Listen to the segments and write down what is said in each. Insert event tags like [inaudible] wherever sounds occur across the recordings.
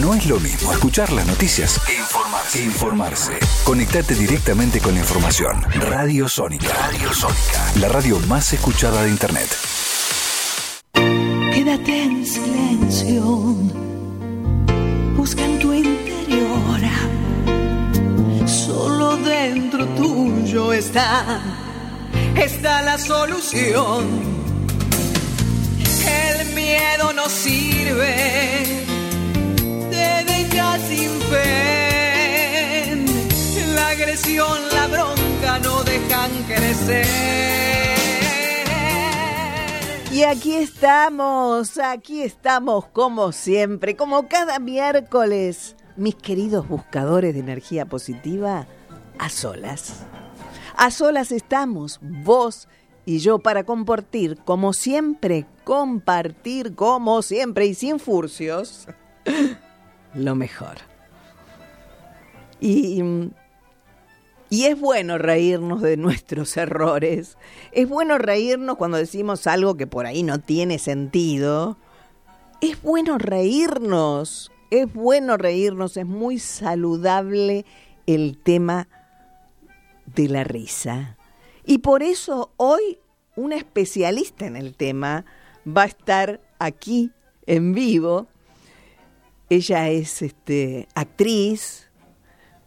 No es lo mismo escuchar las noticias que informarse. informarse. Conectate directamente con la información. Radio Sónica. Radio Sónica. La radio más escuchada de Internet. Quédate en silencio. Busca en tu interior. Solo dentro tuyo está, está la solución. El miedo no sirve, fe. La agresión, la bronca no dejan crecer. Y aquí estamos, aquí estamos como siempre, como cada miércoles, mis queridos buscadores de energía positiva, a solas. A solas estamos, vos y yo, para compartir, como siempre, compartir como siempre y sin furcios, [laughs] lo mejor. Y, y es bueno reírnos de nuestros [laughs] errores. Es bueno reírnos cuando decimos algo que por ahí no tiene sentido. Es bueno reírnos. Es bueno reírnos. Es muy saludable el tema de la risa. Y por eso hoy una especialista en el tema va a estar aquí en vivo. Ella es este, actriz,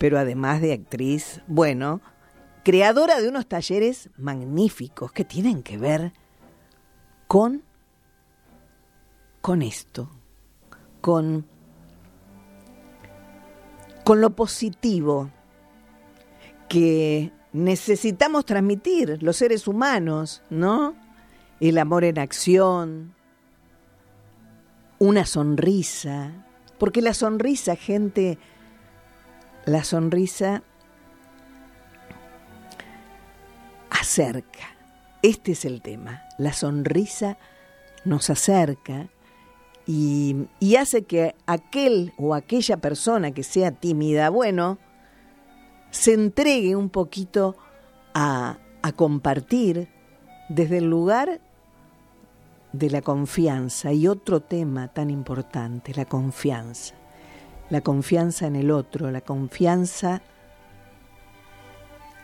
pero además de actriz, bueno, creadora de unos talleres magníficos que tienen que ver con, con esto, con, con lo positivo que necesitamos transmitir los seres humanos, ¿no? El amor en acción, una sonrisa, porque la sonrisa, gente, la sonrisa acerca. Este es el tema. La sonrisa nos acerca y, y, hace que aquel o aquella persona que sea tímida, bueno, se entregue un poquito a, a compartir desde el lugar de la confianza y otro tema tan importante, la confianza. La confianza en el otro, la confianza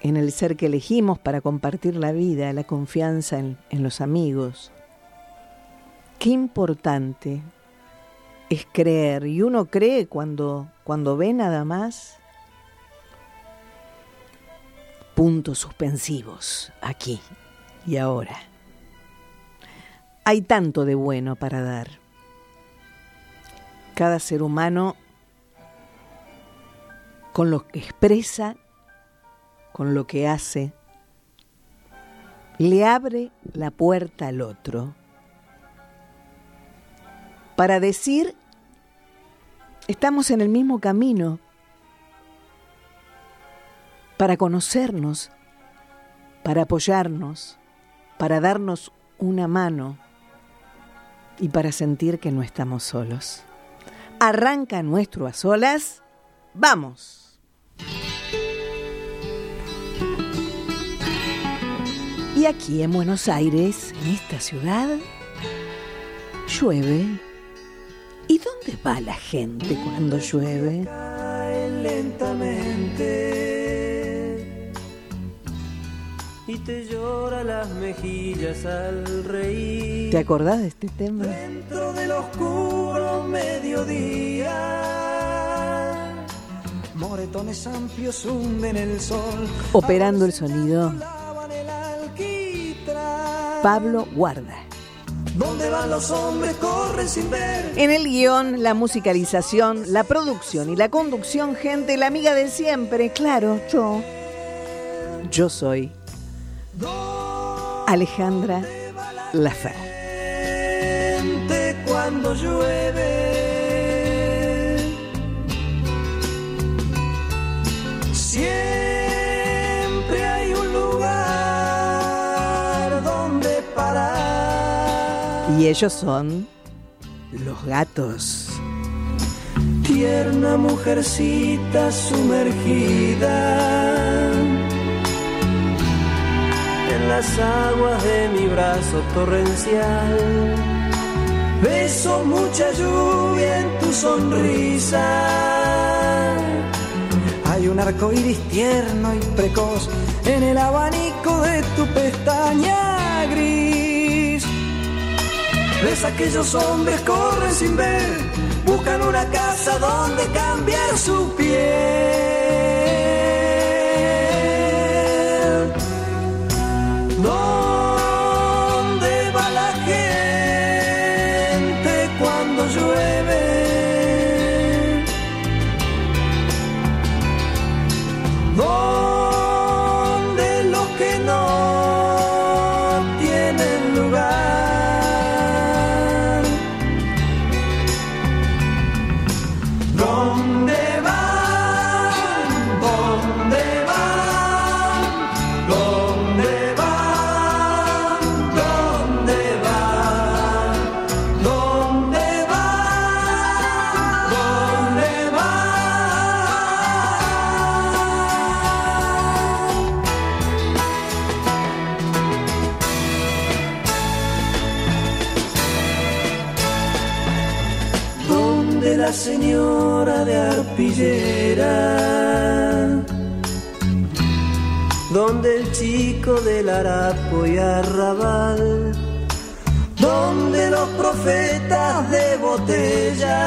en el ser que elegimos para compartir la vida, la confianza en, en los amigos. Qué importante es creer, y uno cree cuando, cuando ve nada más puntos suspensivos aquí y ahora. Hay tanto de bueno para dar. Cada ser humano con lo que expresa, con lo que hace, le abre la puerta al otro para decir, estamos en el mismo camino, para conocernos, para apoyarnos, para darnos una mano y para sentir que no estamos solos. Arranca nuestro a solas, vamos. Y aquí en Buenos Aires, en esta ciudad, llueve. ¿Y dónde va la gente cuando llueve? lentamente y te llora las mejillas al reír. ¿Te acordás de este tema? Dentro del oscuro mediodía, moretones amplios hunden el sol. Operando el sonido. Pablo Guarda. ¿Dónde van los hombres? Corren sin ver. En el guion, la musicalización, la producción y la conducción, gente, la amiga de siempre, claro, yo. Yo soy Alejandra Lafer. Cuando llueve. Ellos son los gatos. Tierna mujercita sumergida en las aguas de mi brazo torrencial. Beso mucha lluvia en tu sonrisa. Hay un arco iris tierno y precoz en el abanico de tu pestaña gris. Ves aquellos hombres corren sin ver, buscan una casa donde cambiar su piel. Donde el chico del harapo y arrabal, donde los profetas de botella,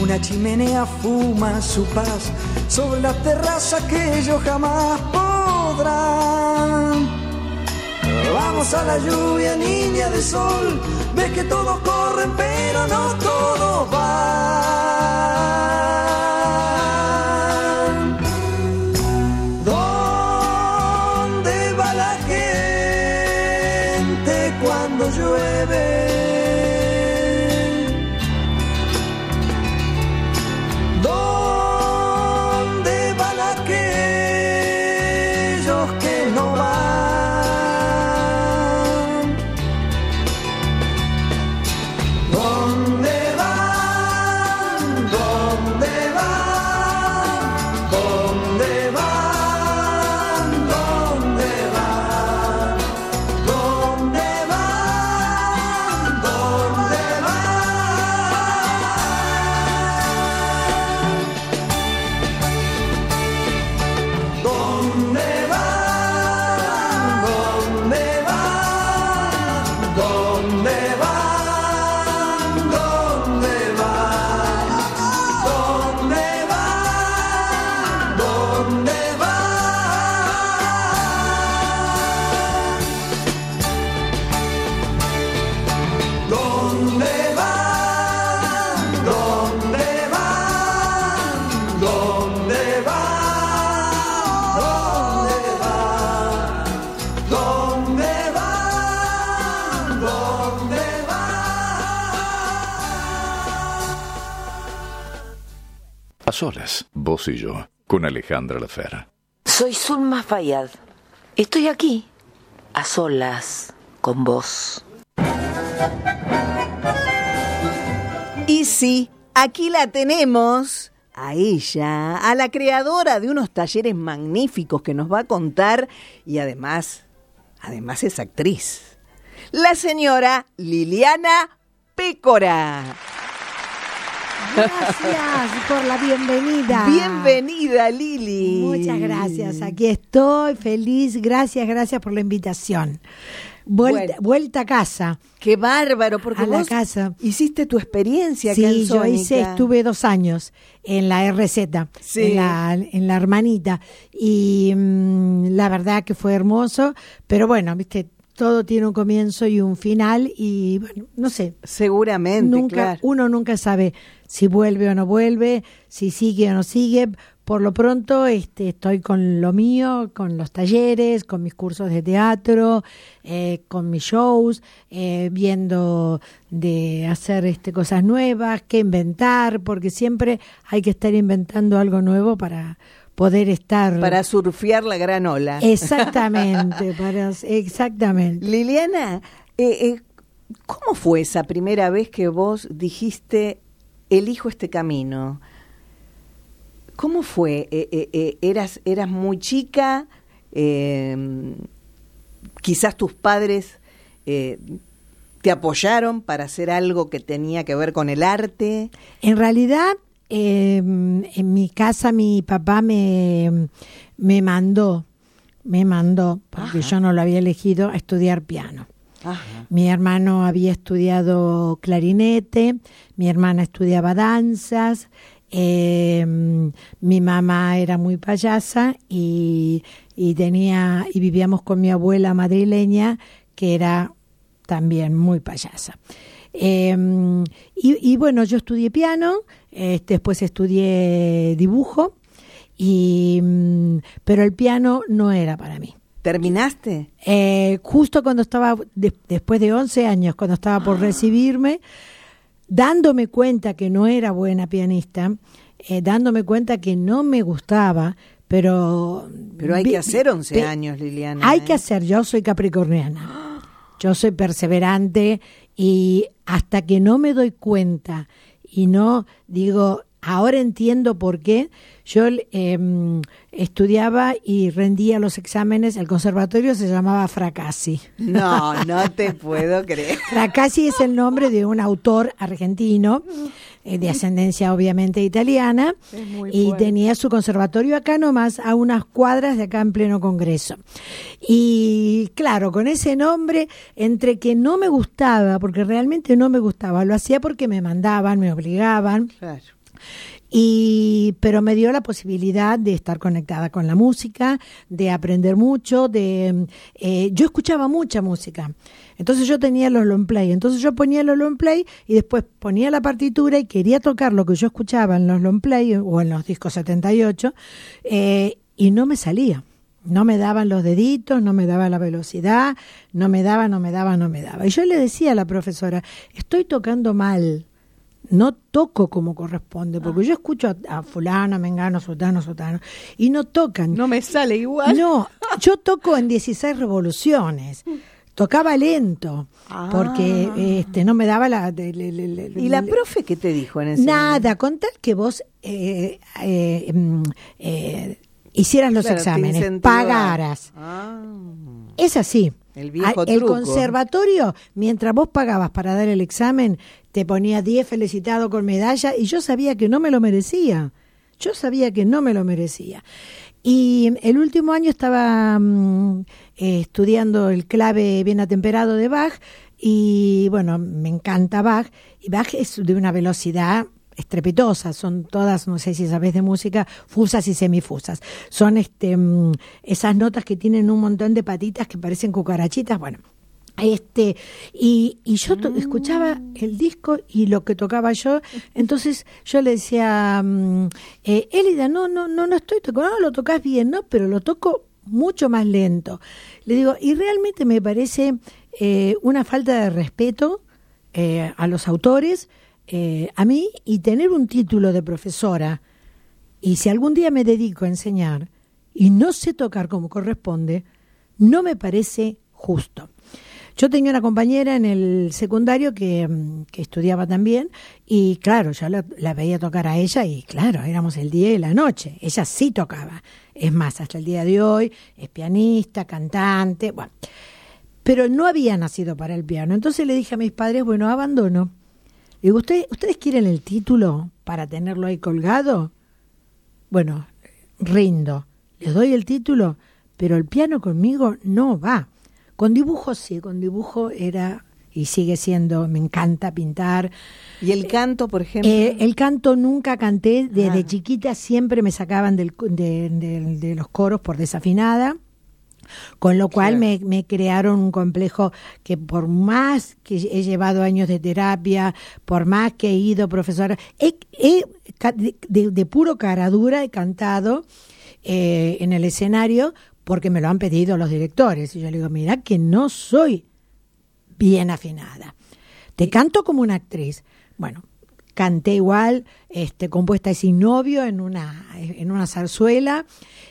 una chimenea fuma su paz sobre la terraza que ellos jamás podrán. Vamos a la lluvia, niña de sol Ves que todos corren, pero no todos van. Cuando llueve? Solas, vos y yo, con Alejandra Lafera. Soy Zulma Fayad. Estoy aquí, a solas, con vos. Y sí, aquí la tenemos, a ella, a la creadora de unos talleres magníficos que nos va a contar y además, además es actriz. La señora Liliana Pécora. Gracias por la bienvenida. Bienvenida, Lili. Muchas gracias. Aquí estoy feliz. Gracias, gracias por la invitación. Vuelta, a casa. Qué bárbaro, porque a vos la casa. hiciste tu experiencia sí, en yo hice, estuve dos años en la RZ, en, la, en la hermanita, y mm, la verdad que fue hermoso, pero bueno, viste, todo tiene un comienzo y un final y bueno, no sé. Seguramente, nunca, Uno nunca sabe si vuelve o no vuelve, si sigue o no sigue. Por lo pronto este, estoy con lo mío, con los talleres, con mis cursos de teatro, eh, con mis shows, eh, viendo de hacer este, cosas nuevas, qué inventar, porque siempre hay que estar inventando algo nuevo para poder estar... Para surfear la gran ola. Exactamente, [laughs] para, exactamente. Liliana, eh, ¿cómo fue esa primera vez que vos dijiste elijo este camino. ¿Cómo fue? Eh, eh, eh, eras, ¿Eras muy chica? quizás tus padres ¿Te apoyaron para hacer algo que tenía que ver con el arte? En realidad, eh, en mi casa mi papá me, me mandó, me mandó, porque yo no lo había elegido, a estudiar piano. Mi hermano había estudiado clarinete, mi hermana estudiaba danzas, eh, mi mamá era muy payasa y, y tenía y vivíamos con mi abuela madrileña que era también muy payasa. Em, y, bueno, yo estudié piano, este, después estudié dibujo, y, mm, pero el piano no era para mí. ¿Terminaste? Eh, justo cuando estaba, después de 11 años, cuando estaba por recibirme, dándome cuenta que no era buena pianista, eh, dándome cuenta que no me gustaba, pero... Pero hay que hacer 11 años, Liliana. Hay que ¿eh? hacer, yo soy capricorniana. Yo soy perseverante y hasta que no me doy cuenta y no digo, ahora entiendo por qué, yo em, estudiaba y rendía los exámenes, el conservatorio se llamaba Fracassi. No, [laughs] no te puedo creer. Fracassi es el nombre de un autor argentino eh, de ascendencia obviamente italiana, y tenía su conservatorio acá nomás, a unas cuadras de acá en pleno Congreso. Y claro, con ese nombre, entre que no me gustaba, porque realmente no me gustaba, lo hacía porque me mandaban, me obligaban. Y, pero me dio la posibilidad de estar conectada con la música, de aprender mucho, de eh, yo escuchaba mucha música. Entonces yo tenía los long play, entonces yo ponía los long play y después ponía la partitura y quería tocar lo que yo escuchaba en los long play o en los discos 78 eh, y no me salía. No me daban los deditos, no me daba la velocidad, no me daba, no me daba, no me daba. Y yo le decía a la profesora, estoy tocando mal, no toco como corresponde, porque yo escucho a, fulano, mengano, sotano, sotano, y no tocan. No me sale igual. No, yo toco en 16 revoluciones. Tocaba lento, porque ah. este no me daba la... ¿Y la profe qué te dijo en ese Nada, con tal que vos eh, eh, mm, eh, hicieras los exámenes, pagaras. Ah. Es así. El, viejo el conservatorio, mientras vos pagabas para dar el examen, te ponía 10 felicitado con medalla y yo sabía que no me lo merecía. Yo sabía que no me lo merecía. Y el último año estaba mm, eh, estudiando el clave bien atemperado de Bach y bueno, me encanta Bach. Y Bach es de una velocidad estrepitosa, son todas, no sé si sabes de música, fusas y semifusas. Son este, mm, esas notas que tienen un montón de patitas que parecen cucarachitas. Bueno, este y, y yo escuchaba el disco y lo que tocaba yo [laughs] entonces yo le decía mm, eh, Elida no no no no estoy tocando no lo tocas bien no pero lo toco mucho más lento. Le digo y realmente me parece eh, una falta de respeto eh, a los autores eh, a mí y tener un título de profesora y si algún día me dedico a enseñar y no sé tocar como corresponde no me parece justo yo tenía una compañera en el secundario que, mm, estudiaba también y claro, yo la, veía tocar a ella y claro, éramos el día y la noche. Ella sí tocaba. Es más, hasta el día de hoy es pianista, cantante, bueno. Pero no había nacido para el piano. Entonces le dije a mis padres, bueno, abandono. digo, ¿ustedes, ¿ustedes quieren el título para tenerlo ahí colgado? Bueno, rindo. Les doy el título, pero el piano conmigo no va. Con dibujo sí, con dibujo era y sigue siendo, me encanta pintar. ¿Y el canto, por ejemplo? Eh, el canto nunca canté, desde ah. chiquita siempre me sacaban del, de, los coros por desafinada. Con lo cual me, crearon un complejo que por más que he llevado años de terapia, por más que he ido profesora, he, de, puro cara dura he cantado eh, en el escenario porque me lo han pedido los directores. Y yo le digo, mira que no soy bien afinada. Te canto como una actriz. Bueno, canté igual, este, compuesta sin novio en una, en una zarzuela,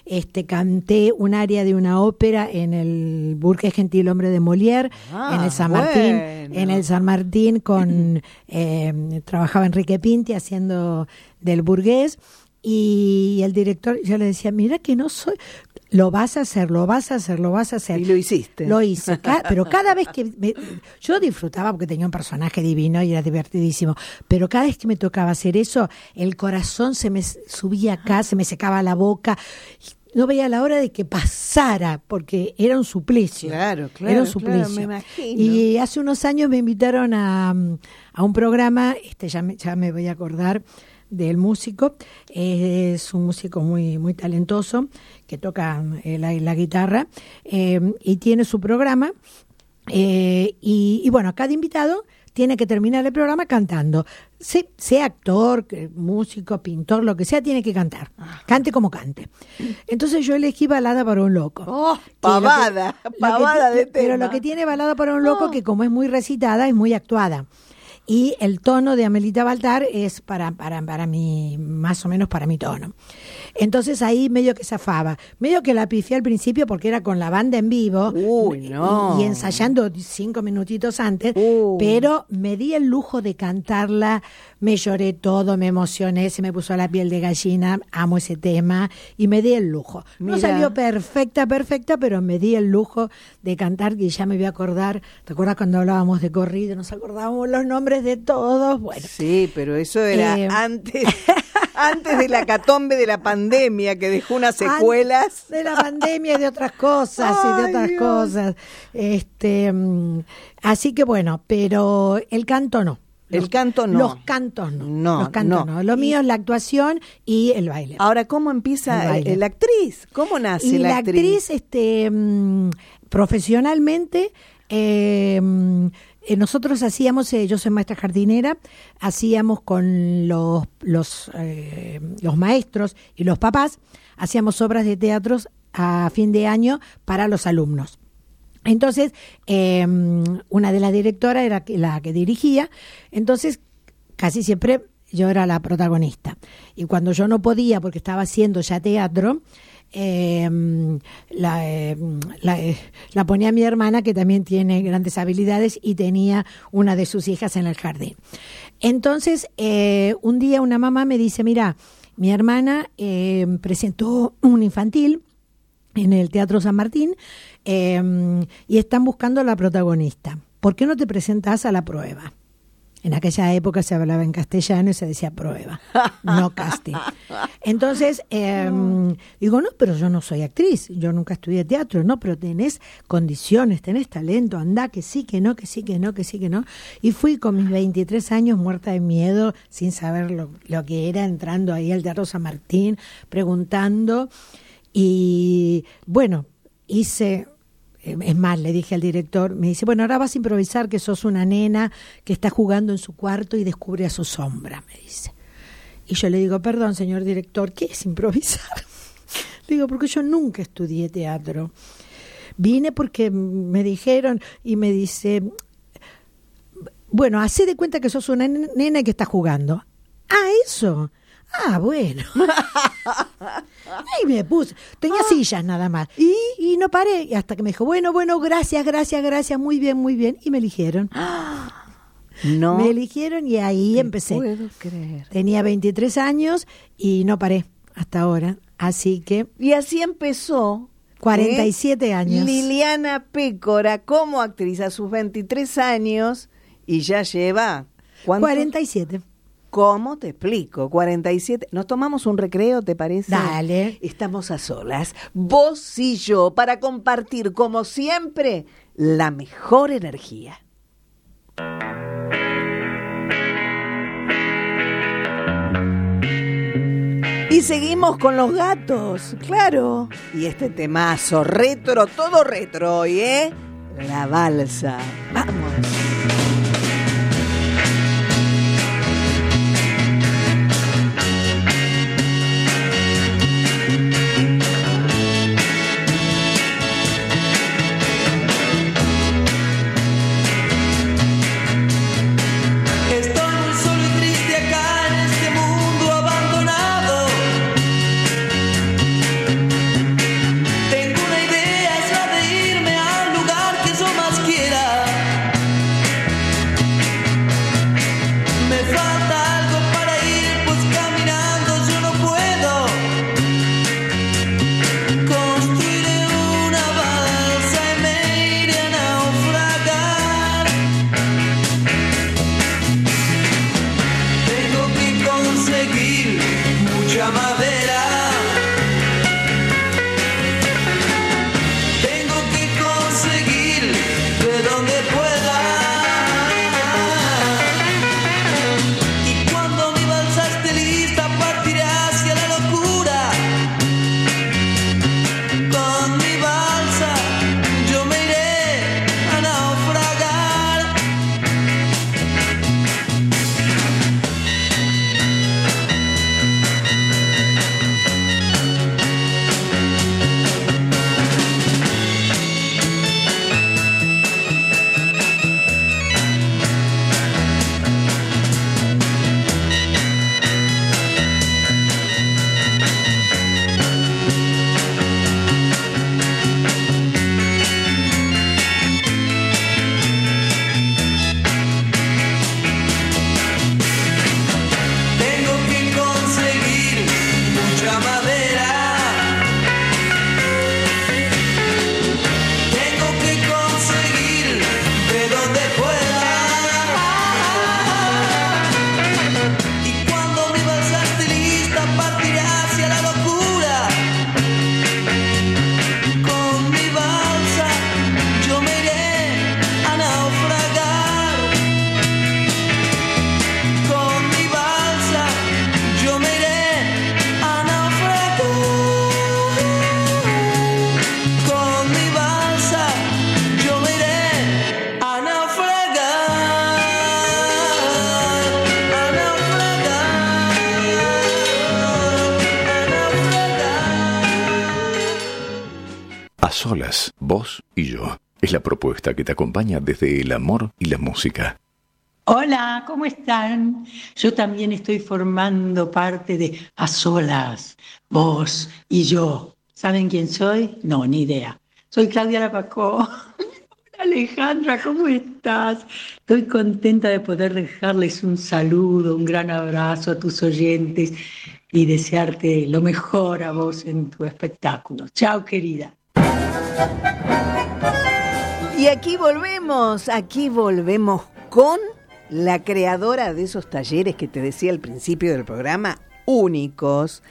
este, canté un área de una ópera en el Burgués Gentil Hombre de Molière, ah, en el San Martín, en el San Martín con, [laughs] eh, trabajaba Enrique Pinti haciendo del burgués, y el director, yo le decía, mira que no soy, lo vas a hacer, lo vas a hacer, lo vas a hacer. Y lo hiciste. Lo hice, pero cada vez que me- yo disfrutaba porque tenía un personaje divino y era divertidísimo, pero cada vez que me tocaba hacer eso, el corazón se me subía acá, se me secaba la boca. No veía la hora de que pasara, porque era un suplicio. Claro, claro, Era un claro, suplicio. me imagino. Y hace unos años me invitaron a, a un programa, este ya me, ya me voy a acordar del músico, es un músico muy muy talentoso que toca eh, la, la guitarra eh, y tiene su programa eh, y, y bueno, cada invitado tiene que terminar el programa cantando. Se- sea actor, que- músico, pintor, lo que sea, tiene que cantar. Cante como cante. Entonces yo elegí Balada para un loco. Oh, Que que- pavada, que pavada ti- de Pero tema. lo que tiene Balada para un loco, que como es muy recitada, es muy actuada. Y el tono de Amelita Baltar es para, para, para mi, más o menos para mi tono. Entonces ahí medio que zafaba. Medio que la pifié al principio porque era con la banda en vivo. Uy, y- no. Y, ensayando cinco minutitos antes. Pero me di el lujo de cantarla. Me lloré todo, me emocioné, se me puso la piel de gallina. Amo ese tema. Y me di el lujo. No salió perfecta, perfecta, pero me di el lujo de cantar y ya me voy a acordar. ¿Te acuerdas cuando hablábamos de corrido? Nos acordábamos los nombres de todos. Bueno, Sí, pero eso era Eh, antes, [laughs] antes de la catombe de la pandemia que dejó unas secuelas. Antes de la pandemia y de otras cosas y de otras Dios. cosas. Este, mm, así que bueno, pero el canto no. El canto no. Los cantos no. No, los cantos no. no. Lo Y- mío es la actuación y el baile. Ahora, ¿cómo empieza la actriz? ¿Cómo nace y la, la actriz, este, mm, profesionalmente, eh, mm, eh, nosotros hacíamos, eh, yo soy maestra jardinera, hacíamos con los, los, eh, los maestros y los papás, hacíamos obras de teatros a fin de año para los alumnos. Entonces, eh, una de las directoras era la que dirigía, entonces casi siempre yo era la protagonista. Y cuando yo no podía, porque estaba haciendo ya teatro, eh, la, la, eh, la ponía mi hermana, que también tiene grandes habilidades y tenía una de sus hijas en el jardín. Entonces, eh, un día una mamá me dice, mira, mi hermana presentó un infantil en el Teatro San Martín eh, y están buscando a la protagonista. ¿Por qué no te presentas a la prueba? En aquella época se hablaba en castellano y se decía prueba, [laughs] no casting. Entonces, eh, digo, no, pero yo no soy actriz, yo nunca estudié teatro, no, pero tenés condiciones, tenés talento, anda, que sí, que no, que sí, que no, que sí, que no. Y fui con mis 23 años muerta de miedo, sin saber lo, lo que era, entrando ahí al Teatro San Martín, preguntando. Y bueno, hice, eh, es más, le dije al director, me dice, bueno, ahora vas a improvisar que sos una nena que está jugando en su cuarto y descubre a su sombra, me dice. Y yo le digo, perdón, señor director, ¿qué es improvisar? Le [laughs] digo, porque yo nunca estudié teatro. Vine porque me dijeron y me dice, bueno, hacé de cuenta que sos una nena que está jugando. Ah, eso. Ah, bueno. [laughs] Ahí me puse. Tenía sillas nada más. ¿Y? y no paré. Y hasta que me dijo, bueno, bueno, gracias, gracias, gracias, muy bien, muy bien. Y me eligieron. [gasps] No Me eligieron y ahí te empecé. puedo creer. Tenía 23 años y no paré hasta ahora. Así que Y así empezó. 47 ¿eh? años. Liliana Pécora como actriz a sus 23 años y ya lleva. ¿cuántos? 47. ¿Cómo te explico? 47. ¿Nos tomamos un recreo, te parece? Dale. Estamos a solas, vos y yo, para compartir, como siempre, la mejor energía. Y seguimos con los gatos, claro. Y este temazo retro, todo retro hoy, ¿eh? La balsa. Vamos. Propuesta que te acompaña desde el amor y la música. Hola, ¿cómo están? Yo también estoy formando parte de A Solas, vos y yo. ¿Saben quién soy? No, ni idea. Soy Claudia Lapacó. [laughs] Alejandra, ¿cómo estás? Estoy contenta de poder dejarles un saludo, un gran abrazo a tus oyentes y desearte lo mejor a vos en tu espectáculo. Chao, querida. Y aquí volvemos, aquí volvemos con la creadora de esos talleres que te decía al principio del programa, únicos.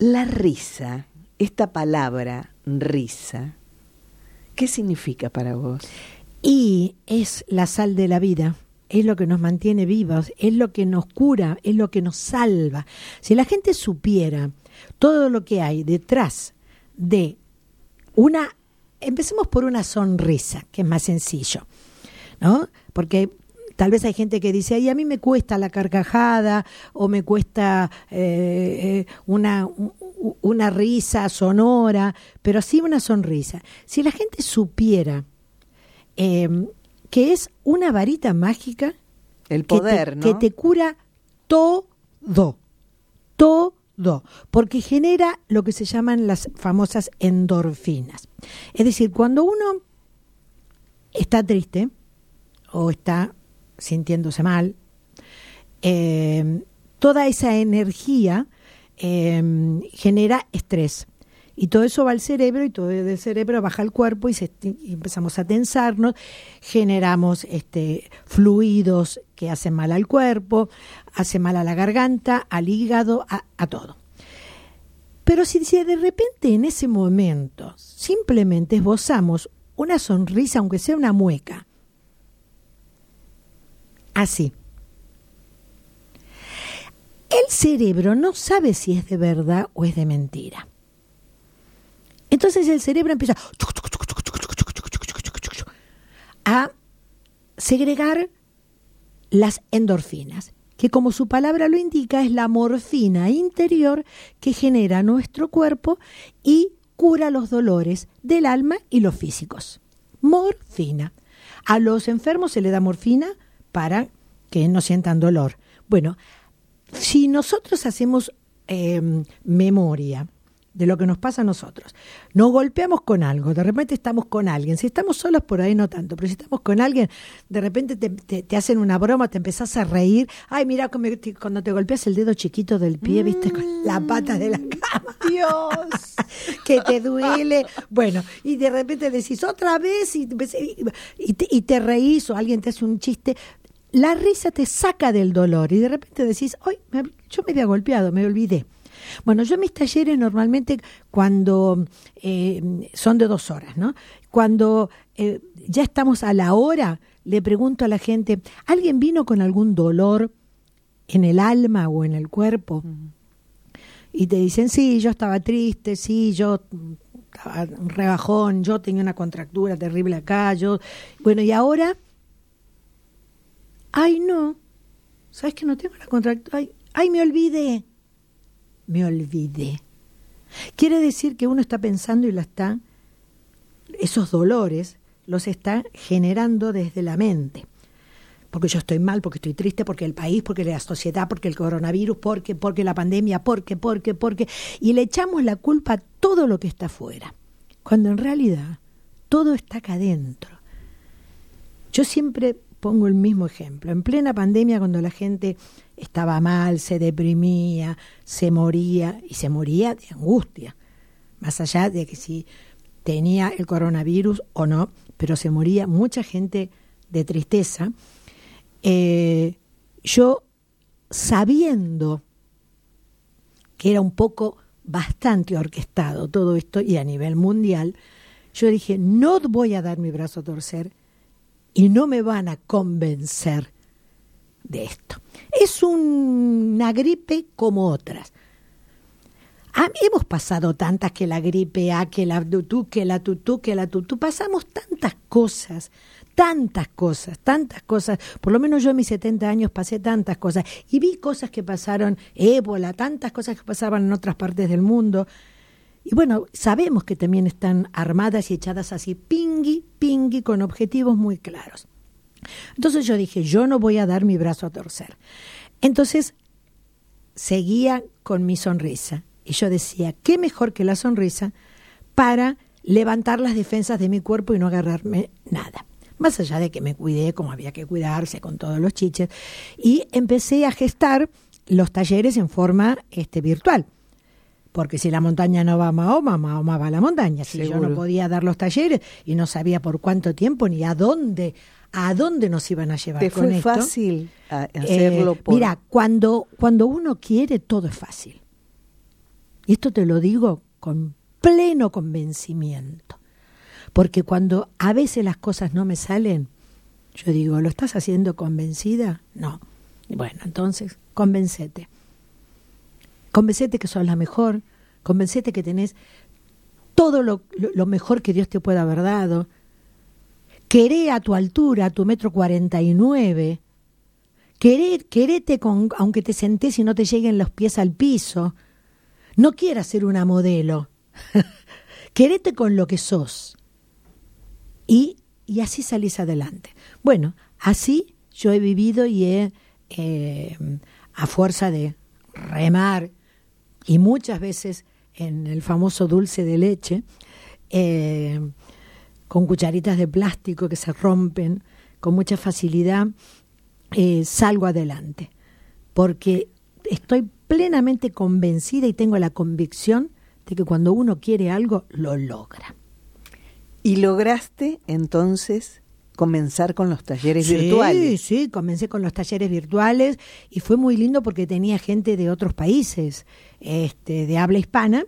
La risa, esta palabra risa, ¿qué significa para vos? Y es la sal de la vida es lo que nos mantiene vivos, es lo que nos cura, es lo que nos salva. Si la gente supiera todo lo que hay detrás de una, empecemos por una sonrisa, que es más sencillo, ¿no? Porque tal vez hay gente que dice, ay, a mí me cuesta la carcajada o me cuesta eh, eh, una, una risa sonora, pero sí una sonrisa. Si la gente supiera em, que es una varita mágica, el poder, que te cura todo, todo porque genera lo que se llaman las famosas endorfinas. Es decir, cuando uno está triste o está sintiéndose mal, eh, toda esa energía eh, genera estrés. Y todo eso va al cerebro y todo el cerebro baja al cuerpo y, empezamos a tensarnos, generamos este, fluidos que hacen mal al cuerpo, hace mal a la garganta, al hígado, a, todo. Pero si, si de repente en ese momento simplemente esbozamos una sonrisa, aunque sea una mueca, así, el cerebro no sabe si es de verdad o es de mentira. Entonces el cerebro empieza a segregar las endorfinas, que como su palabra lo indica es la morfina interior que genera nuestro cuerpo y cura los dolores del alma y los físicos. Morfina. A los enfermos se le da morfina para que no sientan dolor. Bueno, si nosotros hacemos eh, memoria, de lo que nos pasa a nosotros. Nos golpeamos con algo, de repente estamos con alguien. Si estamos solos por ahí no tanto, pero si estamos con alguien, de repente te, hacen una broma, te empezás a reír. Ay, mira cuando te golpeas el dedo chiquito del pie, viste, con la pata de la cama. Dios, [laughs] que te duele. Bueno, y de repente decís otra vez y, y, te, y te reís o alguien te hace un chiste la risa te saca del dolor y de repente decís, hoy yo me había golpeado, me olvidé. Bueno, yo mis talleres normalmente cuando eh, son de dos horas, ¿no? Cuando eh, ya estamos a la hora, le pregunto a la gente, ¿alguien vino con algún dolor en el alma o en el cuerpo? Y te dicen, sí, yo estaba triste, sí, yo estaba rebajón, yo tenía una contractura terrible acá, yo... Bueno, y ahora... Ay, no. ¿Sabes que no tengo la contractura? Ay, ay, me olvidé me olvidé. Quiere decir que uno está pensando y lo está, esos dolores los está generando desde la mente. Porque yo estoy mal, porque estoy triste, porque el país, porque la sociedad, porque el coronavirus, porque, porque la pandemia, porque, porque, porque. Y le echamos la culpa a todo lo que está afuera. Cuando en realidad todo está acá adentro. Yo siempre pongo el mismo ejemplo. En plena pandemia, cuando la gente estaba mal, se deprimía, se moría, y se moría de angustia, más allá de que si tenía el coronavirus o no, pero se moría mucha gente de tristeza, eh, yo sabiendo que era un poco bastante orquestado todo esto y a nivel mundial, yo dije, no voy a dar mi brazo a torcer y no me van a convencer de esto. Es una gripe como otras. Hemos pasado tantas que la gripe A, que la tutú, que la tutú, que la tutú. Pasamos tantas cosas, tantas cosas, tantas cosas. Por lo menos yo en mis 70 años pasé tantas cosas. Y vi cosas que pasaron, ébola, tantas cosas que pasaban en otras partes del mundo. Y bueno, sabemos que también están armadas y echadas así, pingui, pingui, con objetivos muy claros. Entonces yo dije, yo no voy a dar mi brazo a torcer. Entonces seguía con mi sonrisa. Y yo decía, ¿qué mejor que la sonrisa para levantar las defensas de mi cuerpo y no agarrarme nada? Más allá de que me cuidé como había que cuidarse con todos los chiches. Y empecé a gestar los talleres en forma este, virtual porque si la montaña no va a Mahoma, Mahoma va a la montaña. Si yo no podía dar los talleres y no sabía por cuánto tiempo ni a dónde, a dónde nos iban a llevar ¿Te fue fácil hacerlo? Eh, mira, cuando, cuando uno quiere, todo es fácil. Y esto te lo digo con pleno convencimiento. Porque cuando a veces las cosas no me salen, yo digo, ¿lo estás haciendo convencida? No. Bueno, entonces, convencete Convencete que sos la mejor, convencete que tenés todo lo, mejor que Dios te pueda haber dado. Queré a tu altura, a tu metro cuarenta y nueve. querete con, aunque te sentés y no te lleguen los pies al piso. No quieras ser una modelo. [laughs] querete con lo que sos. Y, y así salís adelante. Bueno, así yo he vivido y he, eh, a fuerza de remar y muchas veces en el famoso dulce de leche, eh, con cucharitas de plástico que se rompen con mucha facilidad, eh, salgo adelante, porque estoy plenamente convencida y tengo la convicción de que cuando uno quiere algo, lo logra. ¿Y lograste entonces comenzar con los talleres virtuales. Sí, sí, comencé con los talleres virtuales y fue muy lindo porque tenía gente de otros países, este, de habla hispana,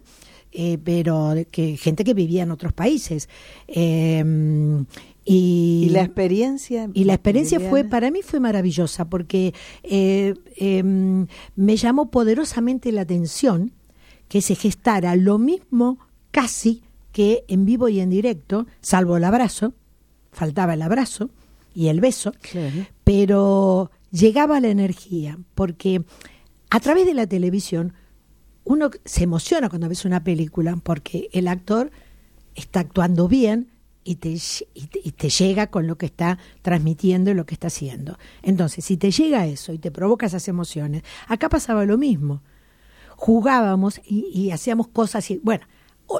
eh, pero que gente que vivía en otros países. Em, y, la experiencia y la experiencia fue para mí fue maravillosa porque eh, em, me llamó poderosamente la atención que se gestara lo mismo casi que en vivo y en directo salvo el abrazo faltaba el abrazo y el beso, pero llegaba la energía, porque a través de la televisión uno se emociona cuando ves una película, porque el actor está actuando bien y te, y te, llega con lo que está transmitiendo y lo que está haciendo. Entonces, si te llega eso y te provoca esas emociones, acá pasaba lo mismo. Jugábamos y, y hacíamos cosas y, bueno,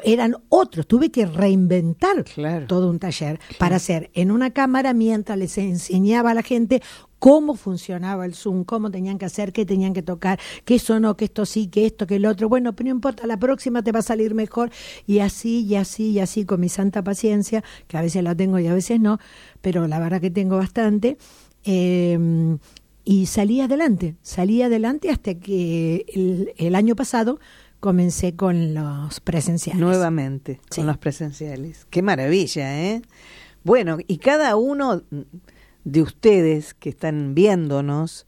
eran otros. Tuve que reinventar todo un taller para hacer en una cámara mientras les enseñaba a la gente cómo funcionaba el Zoom, cómo tenían que hacer, qué tenían que tocar, qué sonó, que esto sí, que esto, que el otro. Bueno, pero no importa, la próxima te va a salir mejor. Y así, y así, y así, con mi santa paciencia, que a veces la tengo y a veces no, pero la verdad que tengo bastante. eh, y salí adelante, salí adelante hasta que el, el año pasado comencé con los presenciales. Nuevamente, Sí. con los presenciales. Qué maravilla, ¿eh? Bueno, y cada uno de ustedes que están viéndonos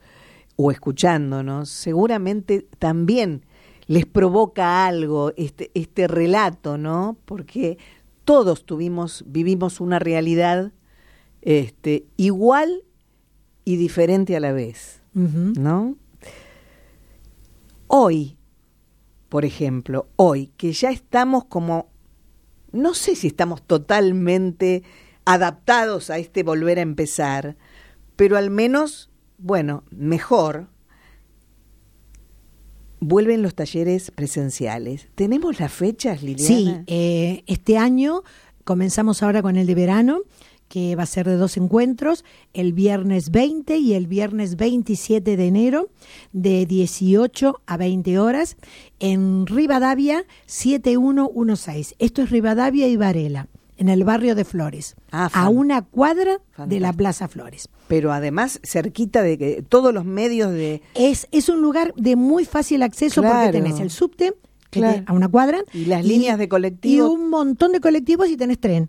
o escuchándonos, seguramente también les provoca algo este, este relato, ¿no? Porque todos tuvimos, vivimos una realidad este, igual y diferente a la vez. ¿no? Hoy, por ejemplo, hoy, que ya estamos como, no sé si estamos totalmente adaptados a este volver a empezar, pero al menos, bueno, mejor, vuelven los talleres presenciales. ¿Tenemos las fechas, Sí, Liliana? eh, este año comenzamos ahora con el de verano, que va a ser de dos encuentros, el viernes 20 y el viernes 27 de enero, de 18 a 20 horas, en Rivadavia 7116. Esto es Rivadavia y Varela, en el barrio de Flores, Ah, a una cuadra de la Plaza Flores. Pero además cerquita de que todos los medios de... Es, es un lugar de muy fácil acceso Claro. porque tenés el subte Claro. a una cuadra Y las líneas de colectivo. y un montón de colectivos y tenés tren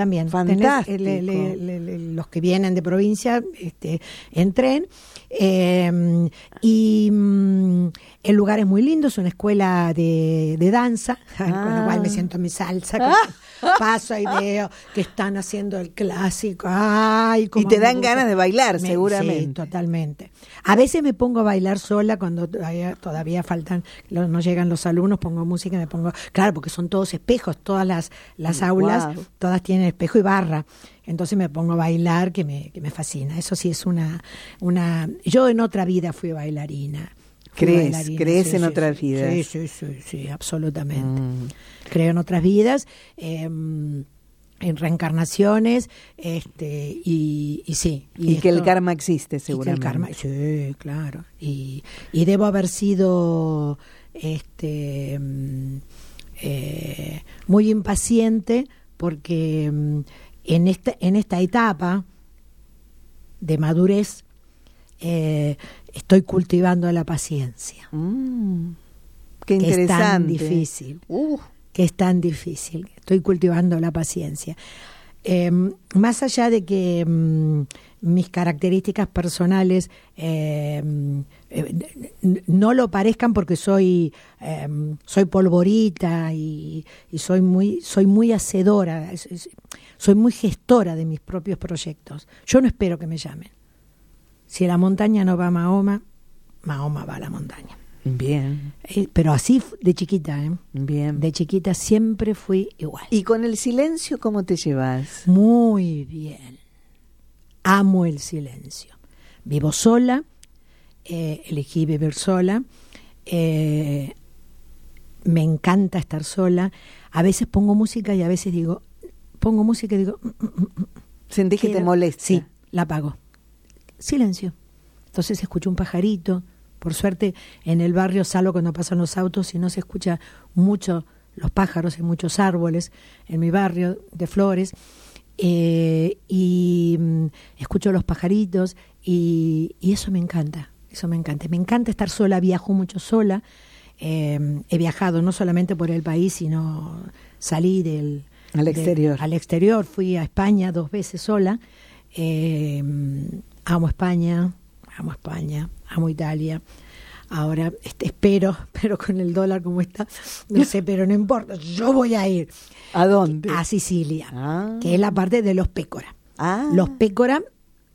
también. Tenés, Fantástico. le- le- le- le- los que vienen de provincia este, en tren. Eh, y mm, el lugar es muy lindo, es una escuela de, de danza, [laughs] con lo cual me siento en mi salsa. que [laughs] Paso y veo que están haciendo el clásico. Ay, Y te dan ganas de bailar, Me- seguramente. Sí, totalmente. A veces me pongo a bailar sola cuando todavía, todavía faltan, no llegan los alumnos, pongo música y me pongo, claro, porque son todos espejos, todas las, las aulas, Guau. todas tienen espejo y barra. Entonces me pongo a bailar, que me, que me fascina. Eso sí es una, una. Yo en otra vida fui bailarina. ¿Crees? ¿Crees en sí, otras sí, vidas? Sí, sí, sí, sí, absolutamente. Mm. Creo en otras vidas. eh, en reencarnaciones este y, y sí Y, que el karma existe, y que el seguramente. karma, sí, claro. Y, y debo haber sido este mm, eh, muy impaciente porque mm, en esta, en esta etapa de madurez eh, estoy cultivando la paciencia, Mm, qué que es tan interesante. difícil Uh, que es tan difícil. Estoy cultivando la paciencia. Eh, más allá de que mm, mis características personales eh, eh, no lo parezcan porque soy soy polvorita y, y soy muy soy muy hacedora, soy muy gestora de mis propios proyectos. Yo no espero que me llamen. Si la montaña no va a Mahoma, Mahoma va a la montaña. bien, Eh, pero así de chiquita, ¿eh? bien. De chiquita siempre fui igual. ¿Y con el silencio cómo te llevas? Muy bien. Amo el silencio. Vivo sola, eh, elegí vivir sola. eh, me encanta estar sola. A veces pongo música y a veces digo, pongo música y digo, "Mm, mm, mm, mm". ¿Sentís que te molesta? Sí, la apago. Silencio. Entonces escucho un pajarito. Por suerte, en el barrio salgo cuando pasan los autos y no se escucha mucho los pájaros, hay muchos árboles en mi barrio de flores. eh, y mm, escucho los pajaritos y, y eso me encanta, eso me encanta. Me encanta estar sola, viajo mucho sola. eh, he viajado no solamente por el país, sino salí del, Al exterior. al exterior. Fui a España dos veces sola. Eh, amo España, amo España, amo Italia. Ahora este, espero, [laughs] pero con el dólar como está, no sé, pero no importa, yo voy a ir ¿A dónde? a Sicilia, Ah. que es la parte de los pécora. Ah. Los pécora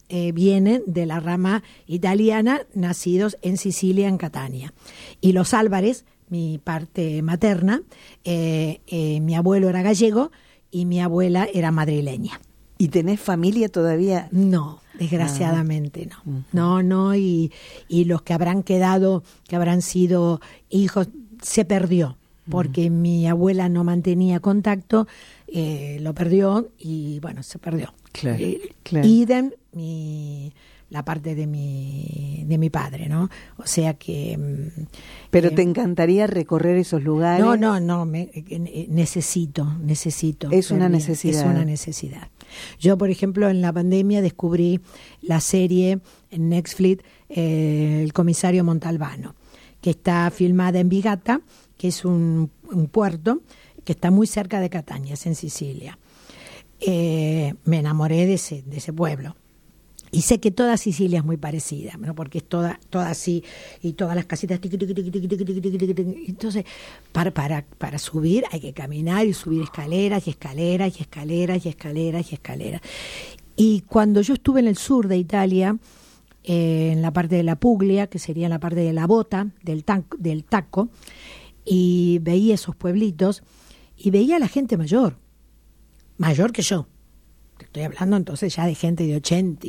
eh, vienen de la rama italiana, nacidos en Sicilia, en Catania. Y los Álvarez, mi parte materna, eh, eh, mi abuelo era gallego y mi abuela era madrileña. ¿Y tenés familia todavía? No, desgraciadamente no. No, no, y, y los que habrán quedado, que habrán sido hijos, se perdió, porque mi abuela no mantenía contacto, eh, lo perdió y bueno, se perdió. Claro, Eh, claro. Idem, mi, la parte de mi, de mi padre, ¿no? O sea que... mm, Pero eh, te encantaría recorrer esos lugares. No, no, no, me- eh, necesito, necesito. Es una necesidad. Es una necesidad. Yo, por ejemplo, en la pandemia descubrí la serie en Netflix, eh, El comisario Montalbano, que está filmada en Vigata, que es un, un puerto que está muy cerca de Catania, es en Sicilia. Eh, me enamoré de ese, de ese pueblo. Y sé que toda Sicilia es muy parecida, ¿no? porque es toda, toda así, y todas las casitas. Entonces, para, para, para subir hay que caminar y subir escaleras y escaleras y escaleras y escaleras y escaleras. Y cuando yo estuve en el sur de Italia, eh, en la parte de la Puglia, que sería la parte de la bota, del, tan- del taco, y veía esos pueblitos, y veía a la gente mayor, mayor que yo. Te estoy hablando entonces ya de gente de 80.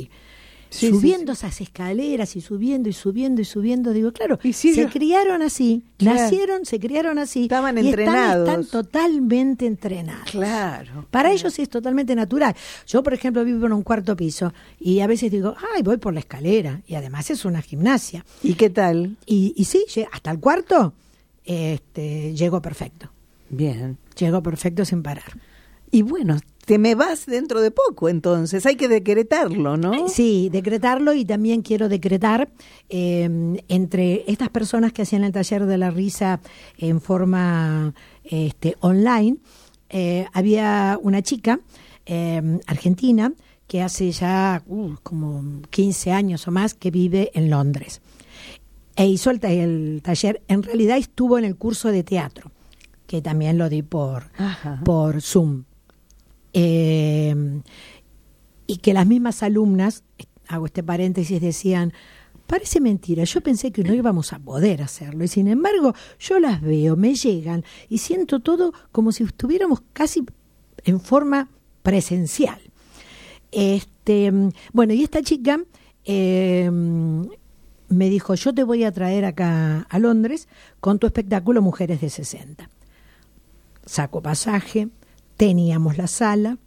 Sí, subiendo esas escaleras y subiendo y subiendo y subiendo, digo, claro, Y se yo- criaron así, Claro. nacieron, se criaron así. Estaban y entrenados. Están, totalmente entrenados. Claro. Para ellos es totalmente natural. Yo, por ejemplo, vivo en un cuarto piso y a veces digo, ay, voy por la escalera. Y además es una gimnasia. ¿Y qué tal? Y, y sí, hasta el cuarto este, llego perfecto. Bien. Llego perfecto sin parar. Y bueno, te me vas dentro de poco, entonces hay que decretarlo, ¿no? Sí, decretarlo y también quiero decretar eh, entre estas personas que hacían el taller de la risa en forma este, online, eh, había una chica eh, argentina que hace ya uh, como 15 años o más que vive en Londres. E hizo el, ta- el taller, en realidad estuvo en el curso de teatro, que también lo di por, Ajá. por Zoom. Eh, y que las mismas alumnas, hago este paréntesis, decían, parece mentira, yo pensé que no íbamos a poder hacerlo y sin embargo yo las veo, me llegan y siento todo como si estuviéramos casi en forma presencial. Este, bueno, y esta chica eh, me dijo, yo te voy a traer acá a Londres con tu espectáculo Mujeres de 60. Saco pasaje, teníamos la sala,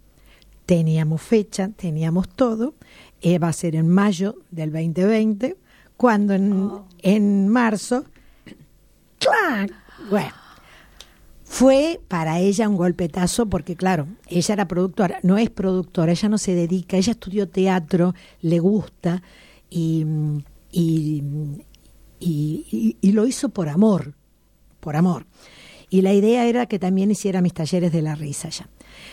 teníamos fecha, teníamos todo. Eh, va a ser en mayo del 2020, cuando en, en marzo, ¡clac! bueno, fue para ella un golpetazo porque, claro, ella era productora, no es productora, ella no se dedica, ella estudió teatro, le gusta y- y- y lo hizo por amor, por amor. Y la idea era que también hiciera mis talleres de la risa ya.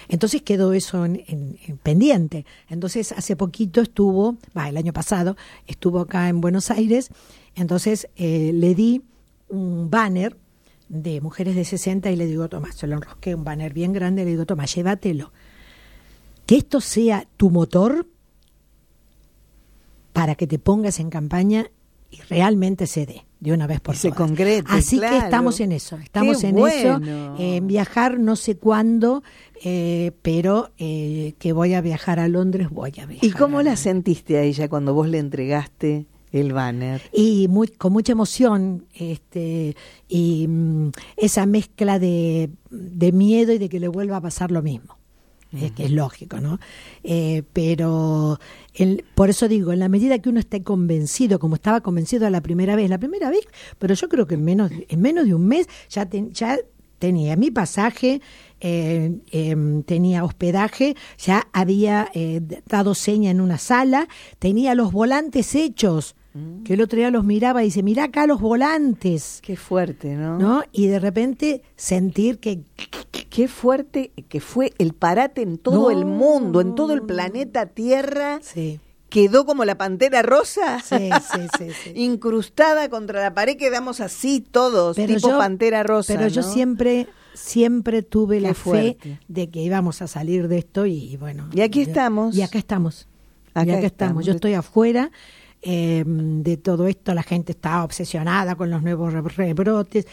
Entonces quedó eso en, en- en pendiente. Entonces hace poquito estuvo, va, el año pasado, estuvo acá en Buenos Aires, entonces eh, le di un banner de mujeres de 60 y le digo, Tomás, se lo enrosqué un banner bien grande, le digo, Tomás, llévatelo. Que esto sea tu motor para que te pongas en campaña y realmente se dé de una vez por Y se todas. concrete, Así claro. que estamos en eso, estamos Qué en bueno. eso, eh, en viajar no sé cuándo, eh, pero eh, que voy a viajar a Londres, voy a viajar. ¿Y cómo la sentiste a ella cuando vos le entregaste el banner? y muy, con mucha emoción este y mm, esa mezcla de, de miedo y de que le vuelva a pasar lo mismo es que es lógico no Eh, pero el- por eso digo en la medida que uno esté convencido como estaba convencido la primera vez la primera vez pero yo creo que en menos en menos de un mes ya ten- ya tenía mi pasaje eh, em, tenía hospedaje, ya había eh, dado seña en una sala, tenía los volantes hechos, que el otro día los miraba y dice, mira acá los volantes, Qué fuerte, ¿no? ¿no? Y de repente sentir que, Qué fuerte que fue el parate en todo No, el mundo, en todo el planeta Tierra. sí, Quedó como la pantera rosa. sí, sí. [laughs] Incrustada contra la pared, quedamos así todos, tipo yo- pantera rosa. Pero yo siempre, siempre tuve Qué la fuerte. fe de que íbamos a salir de esto y, bueno. Y aquí yo- estamos. Y acá estamos. Acá y acá estamos. estamos. Yo estoy afuera eh, de todo esto, la gente está obsesionada con los nuevos re- rebrotes.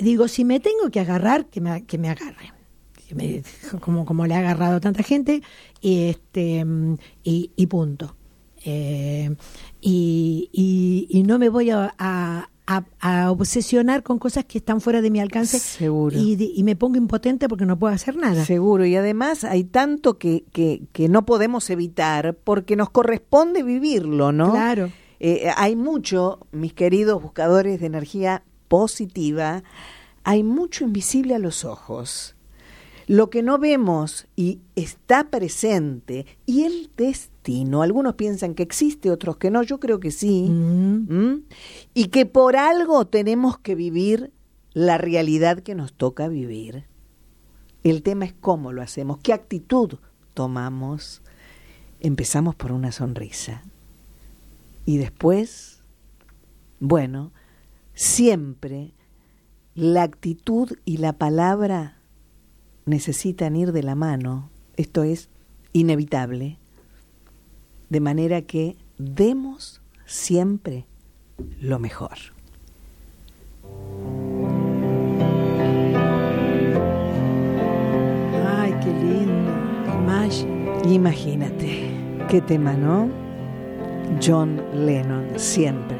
Digo, si me tengo que agarrar, que me, que me agarre. Que me- como, como le ha agarrado a tanta gente, y, este, y, y punto. Eh, y, y, y no me voy a, a- a, obsesionar con cosas que están fuera de mi alcance Seguro. Y, y, me pongo impotente porque no puedo hacer nada. Seguro, y además hay tanto que, que, que no podemos evitar porque nos corresponde vivirlo, ¿no? Claro. Eh, hay mucho, mis queridos buscadores de energía positiva, hay mucho invisible a los ojos. Lo que no vemos y está presente y el destino, algunos piensan que existe, otros que no, yo creo que sí, Mm. y que por algo tenemos que vivir la realidad que nos toca vivir. El tema es cómo lo hacemos, qué actitud tomamos. Empezamos por una sonrisa y después, bueno, siempre la actitud y la palabra necesitan ir de la mano, esto es inevitable, de manera que demos siempre lo mejor. Ay, qué lindo. Imagínate, qué tema, ¿no? John Lennon, siempre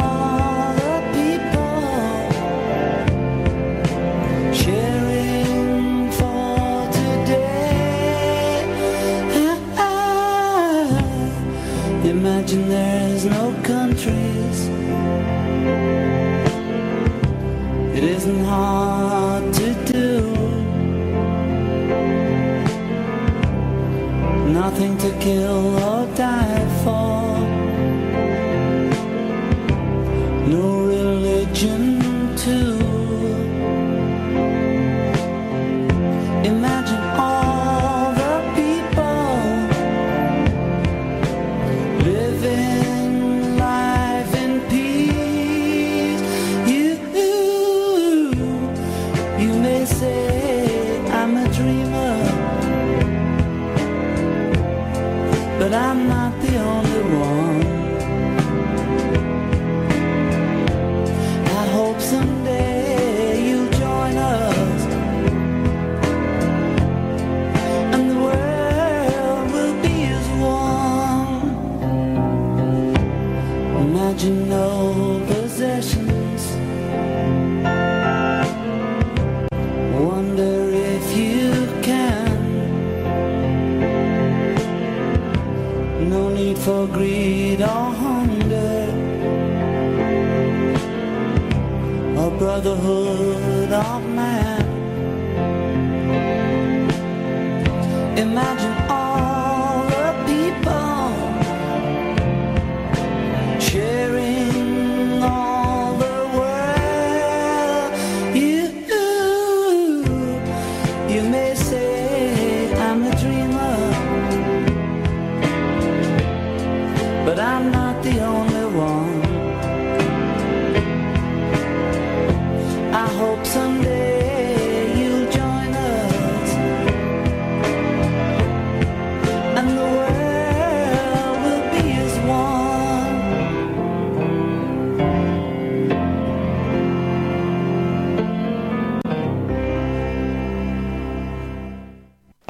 There's no countries. It isn't hard to do. Nothing to kill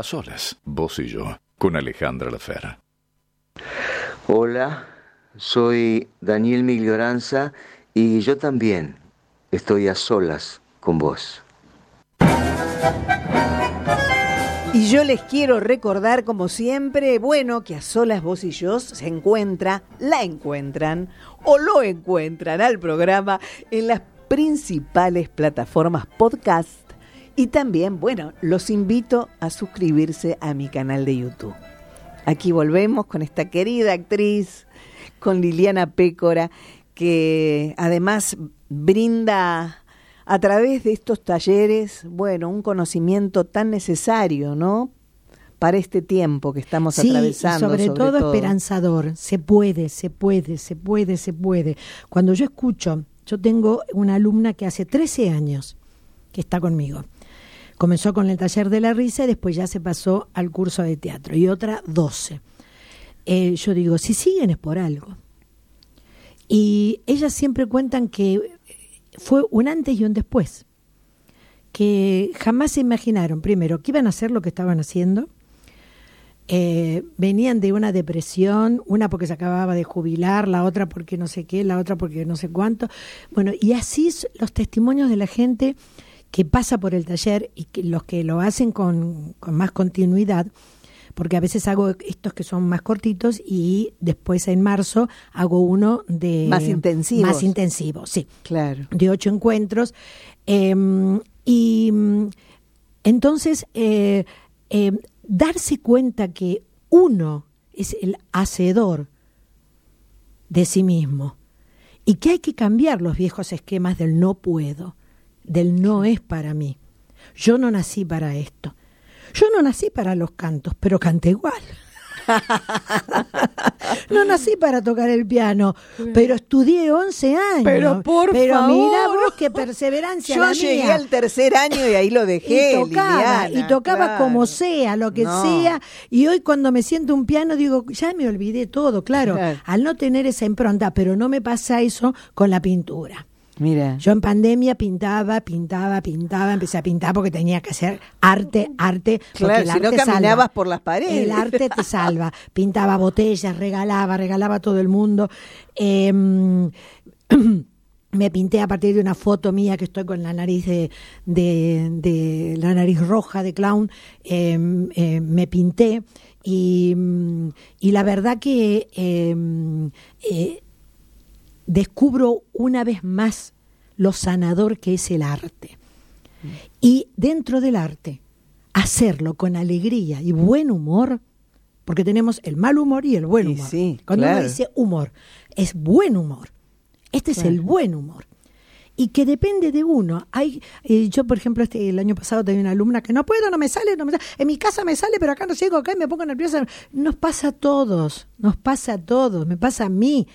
A solas, vos y yo, con Alejandra Lafera. Hola, soy Daniel Miglioranza y yo también estoy a solas con vos. Y yo les quiero recordar, como siempre, bueno, que a solas vos y yo se encuentra, la encuentran o lo encuentran al programa en las principales plataformas podcast. Y también, bueno, los invito a suscribirse a mi canal de YouTube. Aquí volvemos con esta querida actriz, con Liliana Pécora, que además brinda a través de estos talleres, bueno, un conocimiento tan necesario, ¿no? Para este tiempo que estamos Sí, atravesando. sobre, todo, esperanzador. Se puede, se puede, se puede, se puede. Cuando yo escucho, yo tengo una alumna que hace 13 años que está conmigo. comenzó con el taller de la risa y después ya se pasó al curso de teatro y otra 12. Eh, yo digo, si siguen es por algo. Y ellas siempre cuentan que fue un antes y un después, que jamás se imaginaron, primero, que iban a hacer lo que estaban haciendo. Eh, venían de una depresión, una porque se acababa de jubilar, la otra porque no sé qué, la otra porque no sé cuánto. Bueno, y así los testimonios de la gente que pasa por el taller y que los que lo hacen con, con más continuidad, porque a veces hago estos que son más cortitos y después en marzo hago uno de más intensivo más intensivo sí. Claro. De ocho encuentros. Em, y entonces eh, em, darse cuenta que uno es el hacedor de sí mismo y que hay que cambiar los viejos esquemas del no puedo del no es para mí. Yo no nací para esto yo no nací para los cantos, pero canté igual. [laughs] no nací para tocar el piano, pero estudié 11 años. Pero por pero mira vos qué perseverancia Yo llegué al tercer año y ahí lo dejé. Y tocaba, y tocaba como sea, lo que sea. Y hoy cuando me siento un piano digo, ya me olvidé todo, claro, al no tener esa impronta, pero no me pasa eso con la pintura. Mira. Yo en pandemia pintaba, pintaba, pintaba, empecé a pintar porque tenía que hacer arte, arte. Claro, si no caminabas por las paredes. El arte te [laughs] salva. Pintaba botellas, regalaba, regalaba a todo el mundo. Em, [clears throat] me pinté a partir de una foto mía que estoy con la nariz de, de, la nariz roja de clown. Em, em, me pinté y, y, la verdad que eh, descubro una vez más lo sanador que es el arte. Y dentro del arte, hacerlo con alegría y buen humor, porque tenemos el mal humor y el buen humor. Cuando uno dice humor, es buen humor. Este es el buen humor. Y que depende de uno. Hay, eh, yo, por ejemplo, este, el año pasado tenía una alumna que no puedo, no me sale, no me sale. En mi casa me sale, pero acá no llego, acá me pongo nerviosa. Nos pasa a todos, nos pasa a todos, me pasa a mí.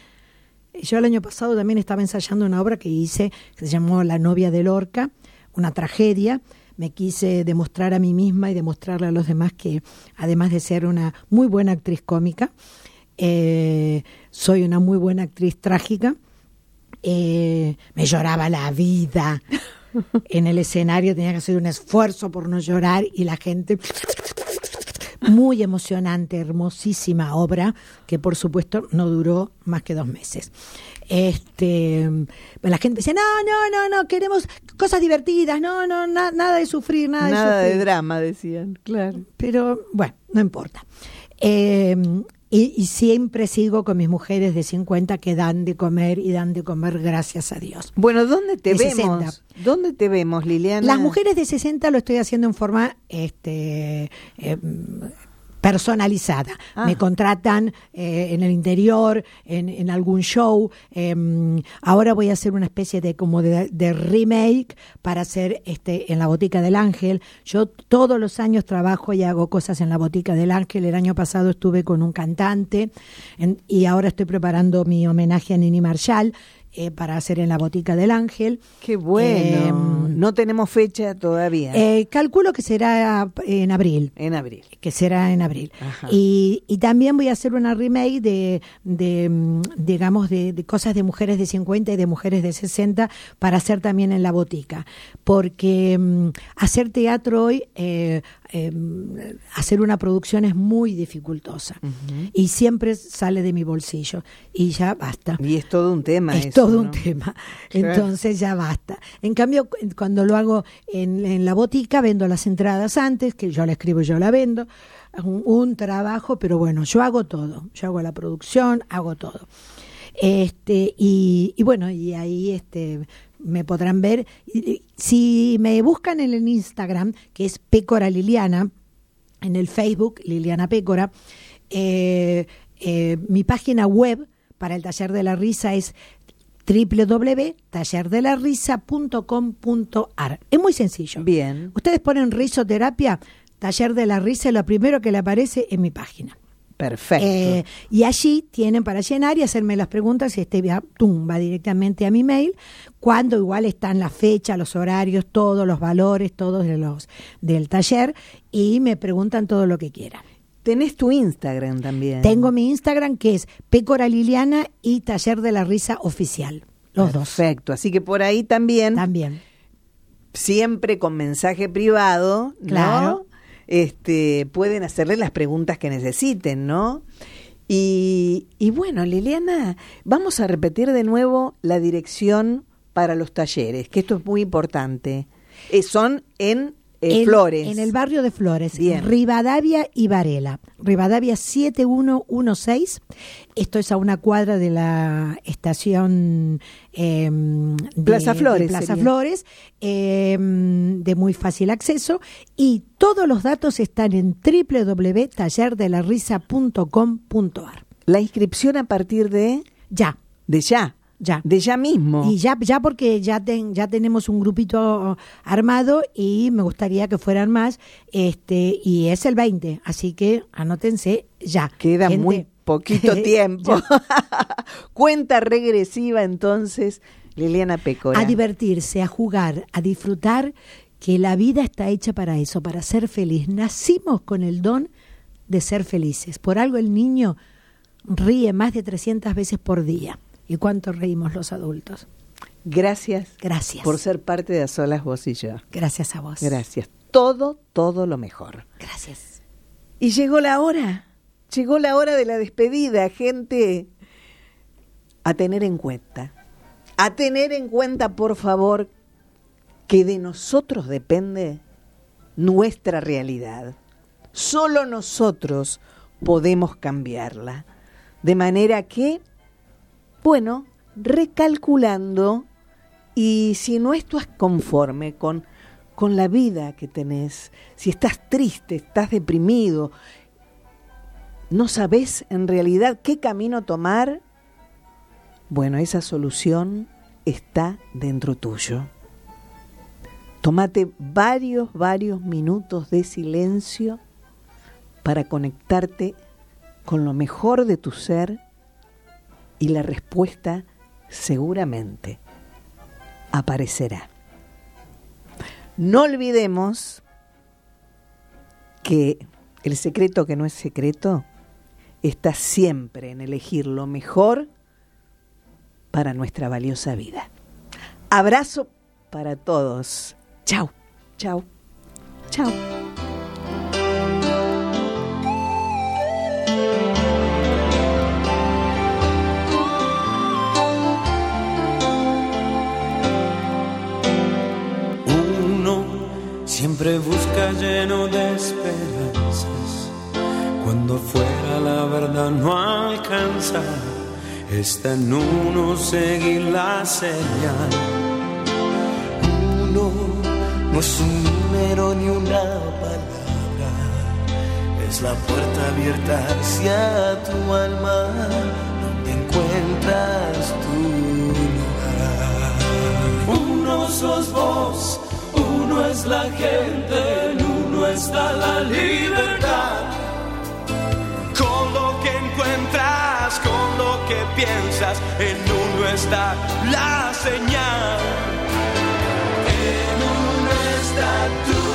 Yo el año pasado también estaba ensayando una obra que hice, que se llamó La novia de Lorca, una tragedia. Me quise demostrar a mí misma y demostrarle a los demás que, además de ser una muy buena actriz cómica, eh, soy una muy buena actriz trágica. Eh, me lloraba la vida. [laughs] En el escenario tenía que hacer un esfuerzo por no llorar y la gente muy emocionante, hermosísima obra, que por supuesto no duró más que dos meses. Este, la gente decía, no, no, no, no, queremos cosas divertidas, no, no, nada de sufrir, nada, de sufrir. de drama, decían, claro. Pero bueno, no importa. Eh, y, siempre sigo con mis mujeres de 50 que dan de comer y dan de comer gracias a Dios. Bueno, ¿dónde te vemos? ¿Dónde te vemos, Liliana? Las mujeres de 60 lo estoy haciendo en forma este, eh, personalizada. Me ah. contratan eh, en el interior, en, algún show. Em, ahora voy a hacer una especie de como de, remake para hacer este en la botica del Ángel. Yo todos los años trabajo y hago cosas en la botica del Ángel. El año pasado estuve con un cantante y ahora estoy preparando mi homenaje a Nini Marshall. Eh, para hacer en la Botica del Ángel. Qué bueno. Em, no tenemos fecha todavía. Eh, calculo que será en abril. En abril. Que será en abril. Y, y, también voy a hacer una remake de, de mm, digamos, de, cosas de mujeres de 50 y de mujeres de 60 para hacer también en la botica. Porque mm, hacer teatro hoy eh, eh, hacer una producción es muy dificultosa y siempre sale de mi bolsillo y ya basta. Y es todo un tema. Es todo un tema. [laughs] Entonces ya basta. En cambio, cuando lo hago en, la botica, vendo las entradas antes, que yo la escribo yo la vendo. Un, un trabajo, pero bueno, yo hago todo. Yo hago la producción, hago todo. Este, y, y bueno, y ahí este me podrán ver. Si me buscan en el Instagram, que es Pécora Liliana, en el Facebook, Liliana Pécora, eh, eh, mi página web para el taller de la risa es www.tallerdelarisa.com.ar. Es muy sencillo. Bien. Ustedes ponen risoterapia, taller de la risa, lo primero que le aparece en mi página. Perfecto. Eh, y allí tienen para llenar y hacerme las preguntas y este va, tum, va directamente a mi mail, cuando igual están la fecha, los horarios, todos los valores, todos de los del taller y me preguntan todo lo que quieran. Tenés tu Instagram también. Tengo mi Instagram que es Pécora Liliana y Taller de la Risa Oficial. Los dos. Perfecto. Así que por ahí también, También. siempre con mensaje privado, ¿no? Claro. Este, pueden hacerle las preguntas que necesiten, ¿no? Y, y bueno, Liliana, vamos a repetir de nuevo la dirección para los talleres, que esto es muy importante. Eh, son en eh, En- Flores. En el barrio de Flores, Bien. Rivadavia y Varela. Rivadavia 7116. Esto es a una cuadra de la estación eh, de- Plaza de Flores Plaza sería. Flores, eh, de muy fácil acceso. Y todos los datos están en www.tallerdelarisa.com.ar. La inscripción a partir de, Ya, de ya, ya. de ya mismo. Y ya, ya porque ya, ten- ya tenemos un grupito armado y me gustaría que fueran más, este, y es el 20, así que anótense ya. Queda Gente. muy poquito [laughs] tiempo. [laughs] Cuenta regresiva entonces, Liliana Pécora. a divertirse, a jugar, a disfrutar, que la vida está hecha para eso, para ser feliz. Nacimos con el don de ser felices. Por algo el niño ríe más de 300 veces por día. ¿Y cuánto reímos los adultos? Gracias Gracias. por ser parte de A Solas Vos y yo. Gracias a vos. Gracias. Todo, todo lo mejor. Gracias. Y llegó la hora. Llegó la hora de la despedida, gente. A tener en cuenta. A tener en cuenta, por favor, que de nosotros depende nuestra realidad. Solo nosotros podemos cambiarla. De manera que, bueno, recalculando, y si no estás conforme con, con la vida que tenés, si estás triste, estás deprimido, no sabes en realidad qué camino tomar, bueno, esa solución está dentro tuyo. Tómate varios, varios minutos de silencio para conectarte con lo mejor de tu ser y la respuesta seguramente aparecerá. No olvidemos que el secreto que no es secreto está siempre en elegir lo mejor para nuestra valiosa vida. Abrazo para todos. Chau, chau, chau. Siempre busca lleno de esperanzas. Cuando fuera la verdad no alcanza. Está en uno seguir la señal. Uno no es un número ni una palabra. Es la puerta abierta hacia tu alma. Donde encuentras tu lugar. Uno sos vos, uno es la gente, en uno está la libertad. Con lo que encuentras, con lo que piensas, en uno está la señal. En uno está tu